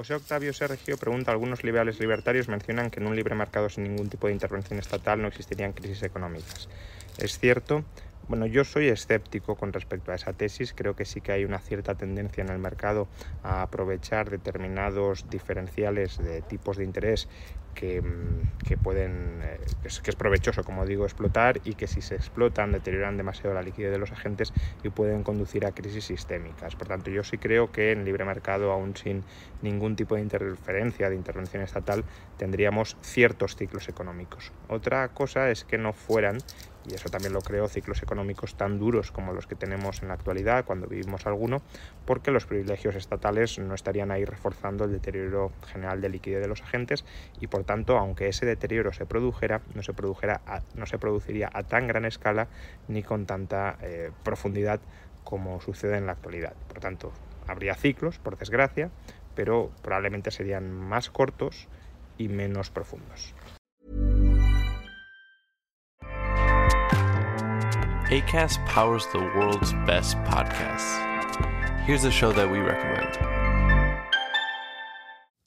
José Octavio Sergio pregunta, algunos liberales libertarios mencionan que en un libre mercado sin ningún tipo de intervención estatal no existirían crisis económicas. ¿Es cierto? Bueno, yo soy escéptico con respecto a esa tesis. Creo que sí que hay una cierta tendencia en el mercado a aprovechar determinados diferenciales de tipos de interés que, mm, pueden, eh, que, es, provechoso, como digo, explotar y que si se explotan deterioran demasiado la liquidez de los agentes y pueden conducir a crisis sistémicas. Por tanto, yo sí creo que en libre mercado, aún sin ningún tipo de interferencia, de intervención estatal, tendríamos ciertos ciclos económicos. Otra cosa es que no fueran y eso también lo creo, ciclos económicos tan duros como los que tenemos en la actualidad, cuando vivimos alguno, porque los privilegios estatales no estarían ahí reforzando el deterioro general de liquidez de los agentes y por tanto, aunque ese deterioro se produjera, no se, produjera no se produciría a tan gran escala ni con tanta eh, profundidad como sucede en la actualidad. Por tanto, habría ciclos, por desgracia, pero probablemente serían más cortos y menos profundos. ACAST powers the world's best podcasts. Here's a show that we recommend.